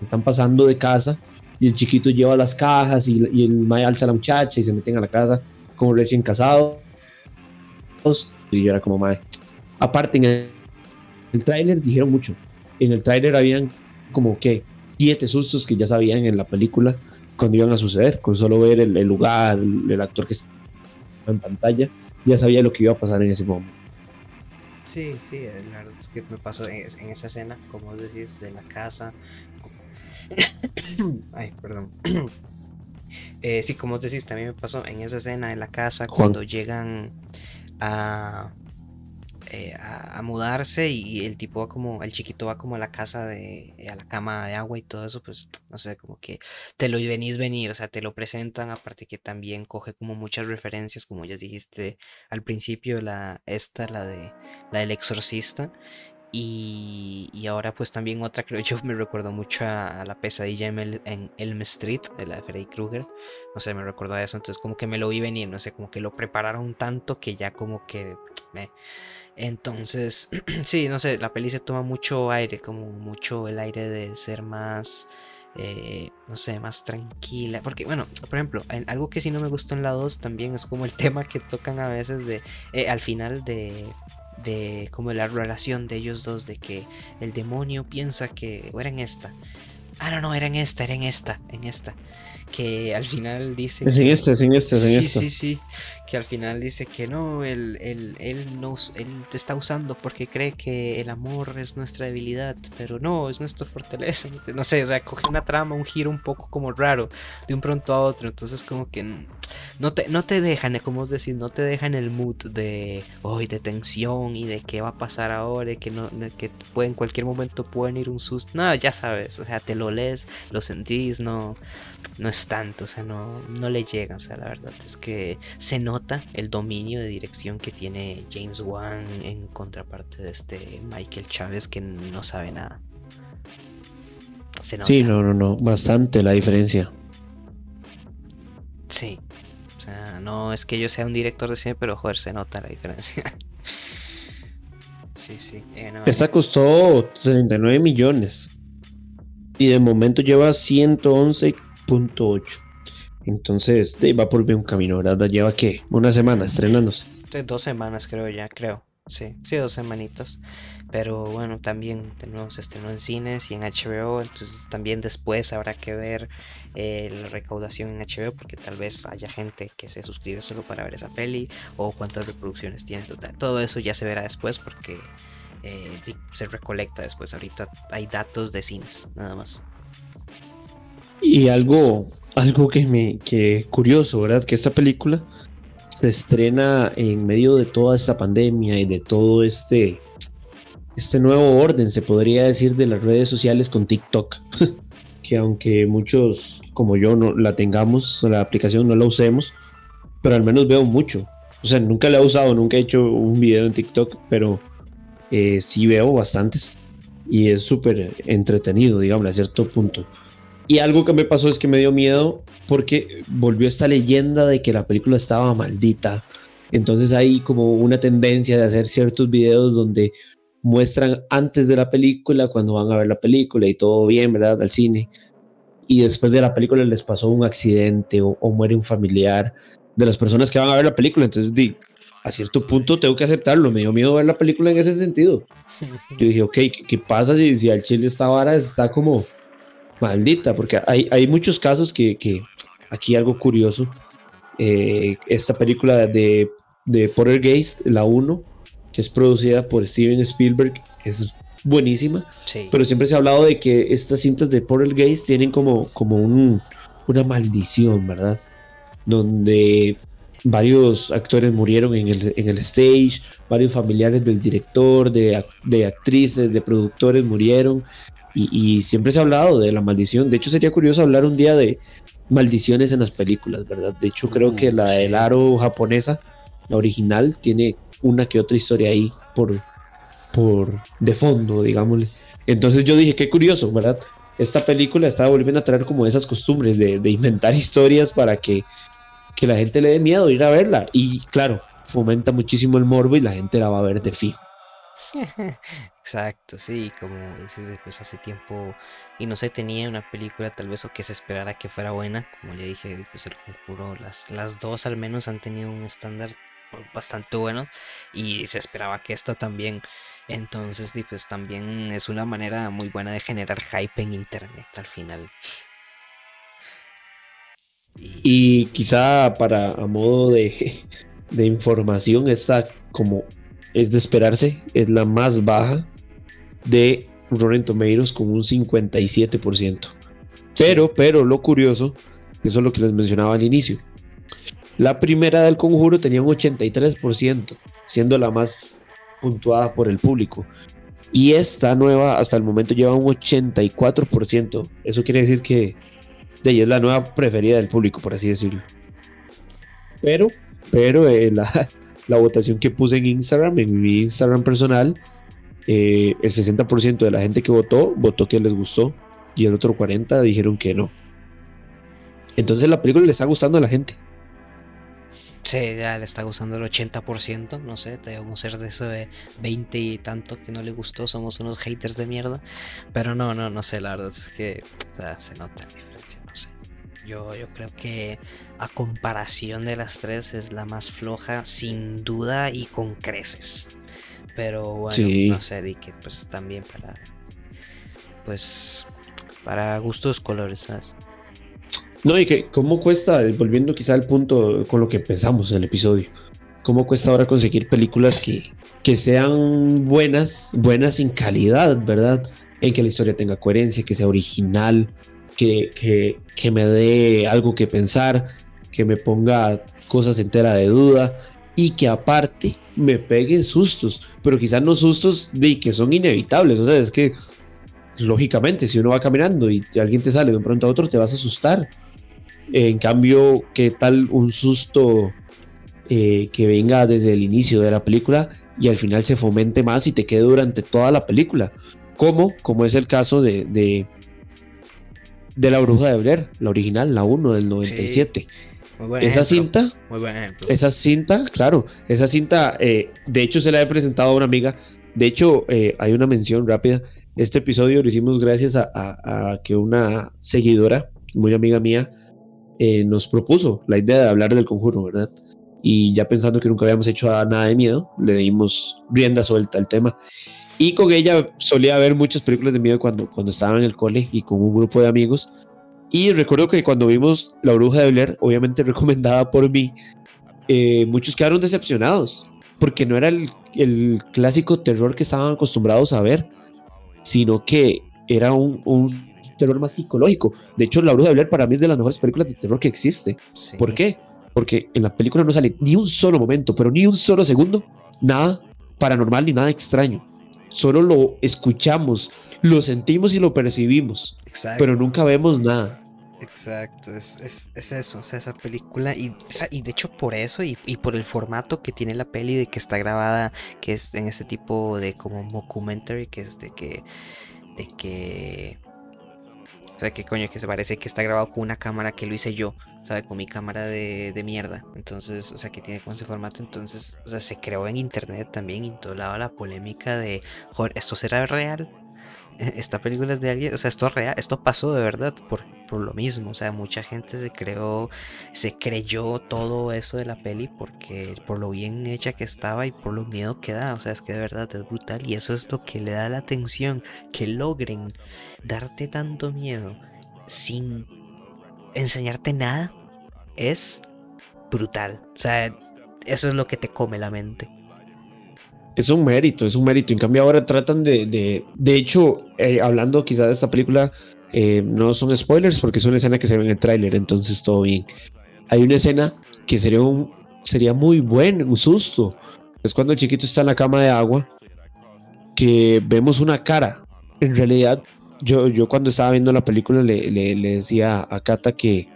están pasando de casa y el chiquito lleva las cajas y, y el mae alza a la muchacha y se meten a la casa como recién casados. Y yo era como, mae. Aparte, en el, el tráiler dijeron mucho. En el tráiler habían como que siete sustos que ya sabían en la película cuando iban a suceder. Con solo ver el, el lugar, el, el actor que está en pantalla, ya sabía lo que iba a pasar en ese momento. Sí, sí, eh, la verdad es que me pasó en, en esa escena, como vos decís, de la casa. Ay, perdón. Eh, sí, como vos decís, también me pasó en esa escena de la casa Juan. cuando llegan a, eh, a, mudarse y el tipo va como, el chiquito va como a la casa de, eh, a la cama de agua y todo eso, pues no sé, como que te lo venís venir, o sea, te lo presentan, aparte que también coge como muchas referencias, como ya dijiste al principio, la, esta, la de la del exorcista. Y, y ahora pues también otra creo yo me recuerdo mucho a, la pesadilla en, El- en Elm Street de la de Freddy Krueger. No sé, me recuerdo a eso. Entonces como que me lo vi venir, no sé, como que lo prepararon tanto que ya como que me... Entonces, sí, no sé, la peli se toma mucho aire, como mucho el aire de ser más, eh, no sé, más tranquila. Porque, bueno, por ejemplo, algo que sí no me gustó en la 2 también es como el tema que tocan a veces de, eh, al final de, de como la relación de ellos dos, de que el demonio piensa que, o era en esta. Ah, no, no, era en esta, era en esta, en esta. Que al final dice... Es en que- este, es en este, es en Sí, este. sí, sí. Que al final dice que no, él, él, él, nos, él te está usando porque cree que el amor es nuestra debilidad, pero no, es nuestra fortaleza. No sé, o sea, coge una trama, un giro un poco como raro de un pronto a otro. Entonces, como que no te, no te dejan, como os decís, no te dejan el mood de hoy de tensión y de qué va a pasar ahora, y que no, de que puede, en cualquier momento pueden ir un susto. No, ya sabes, o sea, te lo lees, lo sentís, no no es tanto, o sea, no, no le llega, o sea, la verdad es que se nota el dominio de dirección que tiene James Wan en contraparte de este Michael Chávez que no sabe nada. Se nota. Sí, no, no, no, bastante la diferencia. Sí. O sea, no es que yo sea un director de cine, pero joder, se nota la diferencia. sí, sí. eh, no, Esta costó 39 millones. Y de momento lleva 111.8. Entonces, va por bien camino, ¿verdad? Lleva que una semana estrenándose. dos semanas creo ya, creo. Sí, sí, dos semanitas. Pero bueno, también tenemos estrenó en cines y en HBO. Entonces también después habrá que ver eh, la recaudación en HBO. Porque tal vez haya gente que se suscribe solo para ver esa peli. O cuántas reproducciones tiene total. Todo eso ya se verá después porque eh, se recolecta después. Ahorita hay datos de cines, nada más. Y algo, algo que me que curioso, ¿verdad? Que esta película se estrena en medio de toda esta pandemia y de todo este, este nuevo orden, se podría decir, de las redes sociales con TikTok. que aunque muchos como yo no la tengamos, la aplicación no la usemos, pero al menos veo mucho. O sea, nunca la he usado, nunca he hecho un video en TikTok, pero eh, sí veo bastantes y es súper entretenido, digamos, a cierto punto. Y algo que me pasó es que me dio miedo porque volvió esta leyenda de que la película estaba maldita. Entonces hay como una tendencia de hacer ciertos videos donde muestran antes de la película, cuando van a ver la película y todo bien, ¿verdad? Al cine. Y después de la película les pasó un accidente o, muere un familiar de las personas que van a ver la película. Entonces, di, a cierto punto tengo que aceptarlo. Me dio miedo ver la película en ese sentido. Yo dije, ok, ¿qué, pasa si, si al chile esta vara está como maldita, porque hay, hay muchos casos que, que, aquí algo curioso, eh, esta película de, de Poltergeist, la 1, que es producida por Steven Spielberg, es buenísima, pero siempre se ha hablado de que estas cintas de Poltergeist tienen como, como un, una maldición, ¿verdad? Donde varios actores murieron en el, en el stage, varios familiares del director, de, de actrices, de productores murieron, y, siempre se ha hablado de la maldición. De hecho, sería curioso hablar un día de maldiciones en las películas, ¿verdad? De hecho, creo que la del aro japonesa, la original, tiene una que otra historia ahí por, por de fondo, digámosle. Entonces yo dije, qué curioso, ¿verdad? Esta película está volviendo a traer como esas costumbres de, inventar historias para que, que la gente le dé miedo ir a verla. Y claro, fomenta muchísimo el morbo y la gente la va a ver de fijo. Exacto, sí, como dices, pues hace tiempo y no se tenía una película tal vez o que se esperara que fuera buena, como le dije, pues el conjuro, las, las dos al menos han tenido un estándar bastante bueno y se esperaba que esta también, entonces pues también es una manera muy buena de generar hype en internet al final. Y, quizá para a modo de, de información, esta como es de esperarse, es la más baja de Rotten Tomatoes con un 57%. Pero, pero lo curioso, eso es lo que les mencionaba al inicio. La primera del conjuro tenía un 83%, siendo la más puntuada por el público. Y esta nueva hasta el momento lleva un 84%. Eso quiere decir que de ella es la nueva preferida del público, por así decirlo. Pero, pero eh, la, la votación que puse en Instagram, en mi Instagram personal, eh, el 60% de la gente que votó, votó que les gustó y el otro 40% dijeron que no. Entonces la película le está gustando a la gente. Sí, ya le está gustando el 80%, no sé, debemos ser de eso de 20 y tanto que no le gustó, somos unos haters de mierda. Pero no, no, no sé, la verdad es que se nota Yo, yo creo que a comparación de las tres es la más floja, sin duda y con creces. Pero bueno, no sé, di que pues también para. Pues. Para gustos colores, ¿sabes? No, y que cómo cuesta, volviendo quizá al punto con lo que empezamos el episodio, cómo cuesta ahora conseguir películas que, que sean buenas, buenas en calidad, ¿verdad? En que la historia tenga coherencia, que sea original, que, que, que me dé algo que pensar, que me ponga cosas entera de duda y que aparte me pegue sustos, pero quizás no sustos de que son inevitables, o sea, es que lógicamente si uno va caminando y alguien te sale de pronto a otro te vas a asustar. En cambio, ¿qué tal un susto eh, que venga desde el inicio de la película y al final se fomente más y te quede durante toda la película? Como, como es el caso de, de, la bruja de Blair, la original, la 1 del 97 esa cinta, esa cinta, claro, esa cinta, eh, de hecho se la he presentado a una amiga De hecho, eh, hay una mención rápida. Este episodio lo hicimos gracias a, que una seguidora, muy amiga mía, eh, nos propuso la idea de hablar del conjuro, ¿verdad? Y ya pensando que nunca habíamos hecho nada de miedo, le dimos rienda suelta al tema. Y con ella solía ver muchas películas de miedo cuando, cuando estaba en el cole y con un grupo de amigos. Y recuerdo que cuando vimos La Bruja de Blair, obviamente recomendada por mí, eh, muchos quedaron decepcionados, porque no era el, el, clásico terror que estaban acostumbrados a ver, sino que era un, un, terror más psicológico. De hecho, La Bruja de Blair para mí es de las mejores películas de terror que existe. ¿Por qué? Porque en la película no sale ni un solo momento, pero ni un solo segundo, nada paranormal ni nada extraño solo lo escuchamos, lo sentimos y lo percibimos, pero nunca vemos nada. Exacto, es, eso, o sea, esa película, y, y de hecho por eso, y, por el formato que tiene la peli, de que está grabada, que es en ese tipo de como mockumentary, que es de que, de que o sea, que coño, que se parece que está grabado con una cámara que lo hice yo, ¿sabe? Con mi cámara de, de, mierda. Entonces, o sea, que tiene con ese formato. Entonces, o sea, se creó en internet también y todo lado la polémica de, joder, ¿esto será real? Esta película es de alguien, o sea, esto real, esto pasó de verdad por, por, lo mismo, o sea, mucha gente se creó, se creyó todo eso de la peli porque por lo bien hecha que estaba y por lo miedo que da, o sea, es que de verdad es brutal y eso es lo que le da la atención, que logren darte tanto miedo sin enseñarte nada, es brutal, o sea, eso es lo que te come la mente es un mérito, es un mérito. En cambio ahora tratan de, de, de hecho, eh, hablando quizás de esta película, eh, no son spoilers porque es una escena que se ve en el tráiler, entonces todo bien. Hay una escena que sería un, sería muy buen, un susto. Es cuando el chiquito está en la cama de agua, que vemos una cara. En realidad, yo, yo cuando estaba viendo la película le, le, le decía a Kata que,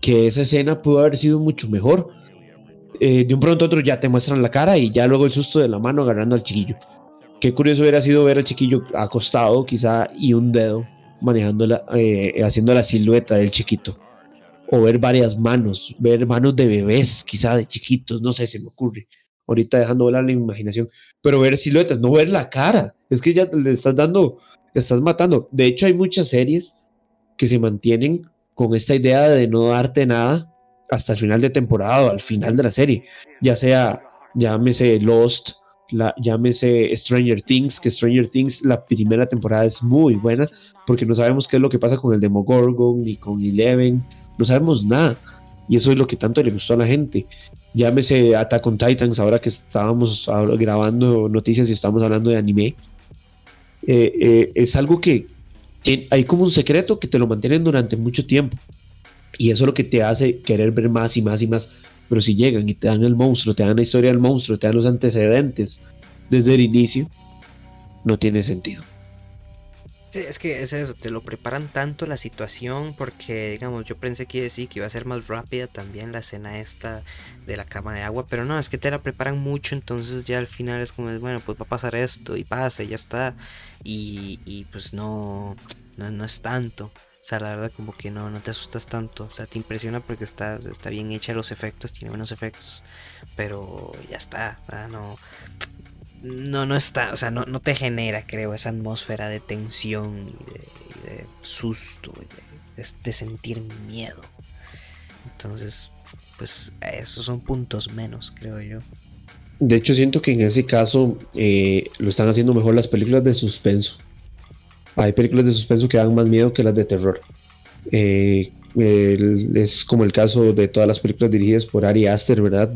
que esa escena pudo haber sido mucho mejor eh, de un pronto a otro ya te muestran la cara y ya luego el susto de la mano agarrando al chiquillo. Qué curioso hubiera sido ver al chiquillo acostado quizá y un dedo manejando eh, haciendo la silueta del chiquito. O ver varias manos, ver manos de bebés, quizá de chiquitos, no sé, se me ocurre. Ahorita dejando volar la imaginación. Pero ver siluetas, no ver la cara. Es que ya le estás dando, le estás matando. De hecho, hay muchas series que se mantienen con esta idea de no darte nada hasta el final de temporada o al final de la serie, ya sea, llámese Lost, llámese Stranger Things, que Stranger Things la primera temporada es muy buena porque no sabemos qué es lo que pasa con el Demogorgon ni con Eleven, no sabemos nada. Y eso es lo que tanto le gustó a la gente. Llámese Attack on Titans, ahora que estábamos grabando noticias y estamos hablando de anime. Eh, eh, es algo que, que hay como un secreto que te lo mantienen durante mucho tiempo. Y eso es lo que te hace querer ver más y más y más. Pero si llegan y te dan el monstruo, te dan la historia del monstruo, te dan los antecedentes desde el inicio, no tiene sentido. Sí, es que es eso, te lo preparan tanto la situación porque, digamos, yo pensé que sí, que iba a ser más rápida también la escena esta de la cama de agua, pero no, es que te la preparan mucho, entonces ya al final es como, bueno, pues va a pasar esto y pasa y ya está, y, y pues no, no, no es tanto. O sea, la verdad como que no, no te asustas tanto. O sea, te impresiona porque está, está bien hecha los efectos, tiene buenos efectos. Pero ya está. No, no, no está. O sea, no, no te genera, creo, esa atmósfera de tensión y de, susto, y de, sentir miedo. Entonces, pues esos son puntos menos, creo yo. De hecho, siento que en ese caso eh, lo están haciendo mejor las películas de suspenso. Hay películas de suspenso que dan más miedo que las de terror. Eh, es como el caso de todas las películas dirigidas por Ari Aster, ¿verdad?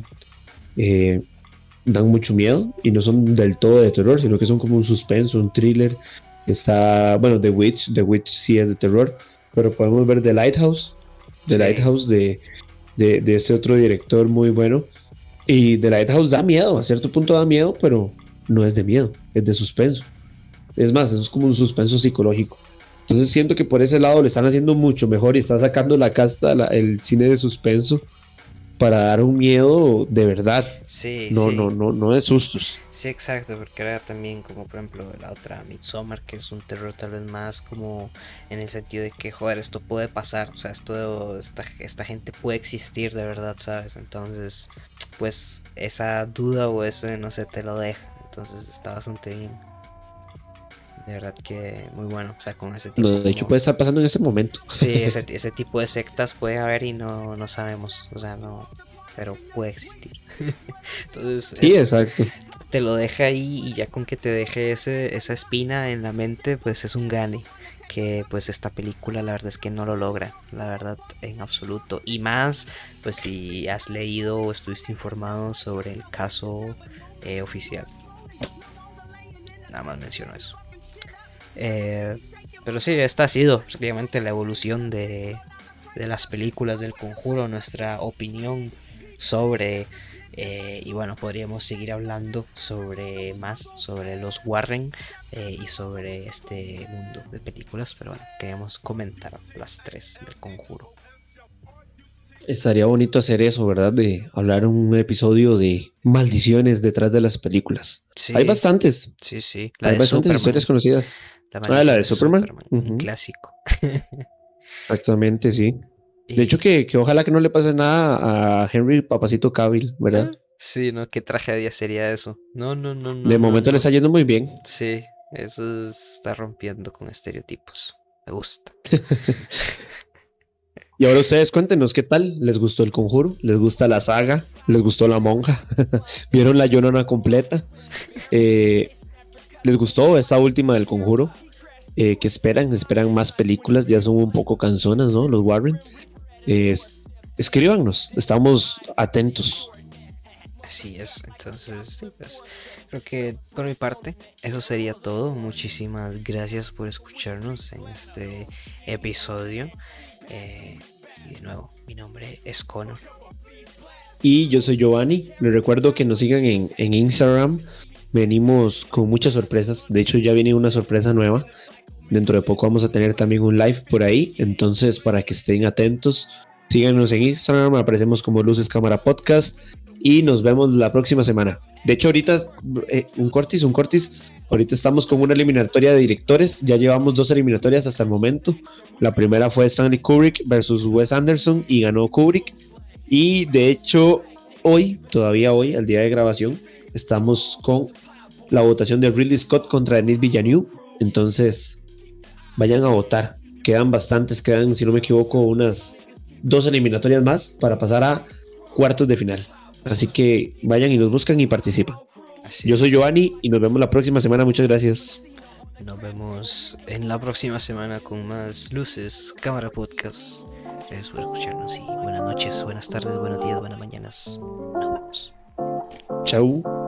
Eh, dan mucho miedo y no son del todo de terror, sino que son como un suspenso, un thriller. Está, bueno, The Witch, The Witch sí es de terror, pero podemos ver The Lighthouse, The Lighthouse de, de, de ese otro director muy bueno. Y The Lighthouse da miedo, a cierto punto da miedo, pero no es de miedo, es de suspenso. Es más, eso es como un suspenso psicológico. Entonces siento que por ese lado le están haciendo mucho mejor y está sacando la casta el cine de suspenso para dar un miedo de verdad. Sí, no, no, no, no de sustos. Sí, exacto, porque era también como por ejemplo la otra Midsommar, que es un terror tal vez más como en el sentido de que, joder, esto puede pasar, o sea, esto, esta, esta gente puede existir de verdad, ¿sabes? Entonces, pues esa duda o ese, no sé, te lo deja. entonces está bastante bien. De verdad que muy bueno. O sea, con ese tipo. No, de hecho, puede estar pasando en ese momento. Sí, ese, ese tipo de sectas puede haber y no, no sabemos. O sea, no. Pero puede existir. Entonces, sí, eso exacto. te lo deja ahí y ya con que te deje ese, esa espina en la mente, pues es un gane. Que pues esta película la verdad es que no lo logra, la verdad, en absoluto. Y más, pues si has leído o estuviste informado sobre el caso eh, oficial. Nada más menciono eso. Eh, pero sí, esta ha sido prácticamente la evolución de, de las películas del conjuro, nuestra opinión sobre... eh, y bueno, podríamos seguir hablando sobre más, sobre los Warren eh, y sobre este mundo de películas, pero bueno, queríamos comentar las tres del conjuro. Estaría bonito hacer eso, ¿verdad? De hablar un episodio de maldiciones detrás de las películas. Sí, Hay bastantes. sí, sí. La Hay bastantes Superman, historias conocidas. La Ah, la de Superman. un Ujú. clásico. Exactamente, sí. De hecho, que, que ojalá que no le pase nada a Henry Papacito Cavill, ¿verdad? Sí, ¿no? Qué tragedia sería eso. No, no, no, no. De no, momento no. le está yendo muy bien. Sí, eso está rompiendo con estereotipos. Me gusta. Y ahora ustedes cuéntenos qué tal. ¿Les gustó el conjuro? ¿Les gusta la saga? ¿Les gustó la monja? ¿Vieron la llorona completa? Eh, ¿Les gustó esta última del conjuro? Eh, ¿Qué esperan? ¿Esperan más películas? Ya son un poco canzonas, ¿no? Los Warren. Eh, es- escríbanos, estamos atentos. Así es, entonces, sí, pues creo que por mi parte eso sería todo. Muchísimas gracias por escucharnos en este episodio. Eh, y de nuevo, mi nombre es Conor. Y yo soy Giovanni. Les recuerdo que nos sigan en, en Instagram. Venimos con muchas sorpresas. De hecho, ya viene una sorpresa nueva. Dentro de poco vamos a tener también un live por ahí. Entonces, para que estén atentos, síganos en Instagram. Aparecemos como Luces Cámara Podcast. Y nos vemos la próxima semana. De hecho, ahorita, eh, un cortis, un cortis. Ahorita estamos con una eliminatoria de directores. Ya llevamos dos eliminatorias hasta el momento. La primera fue Stanley Kubrick versus Wes Anderson y ganó Kubrick. Y de hecho, hoy, todavía hoy, al día de grabación, estamos con la votación de Ridley Scott contra Denis Villeneuve. Entonces, vayan a votar. Quedan bastantes, quedan, si no me equivoco, unas dos eliminatorias más para pasar a cuartos de final. Así que vayan y nos buscan y participan. Así Yo soy. Giovanni y nos vemos la próxima semana. Muchas gracias. Nos vemos en la próxima semana con más luces, cámara podcast. Gracias por escucharnos y buenas noches, buenas tardes, buenos días, buenas mañanas. Nos vemos. Chau.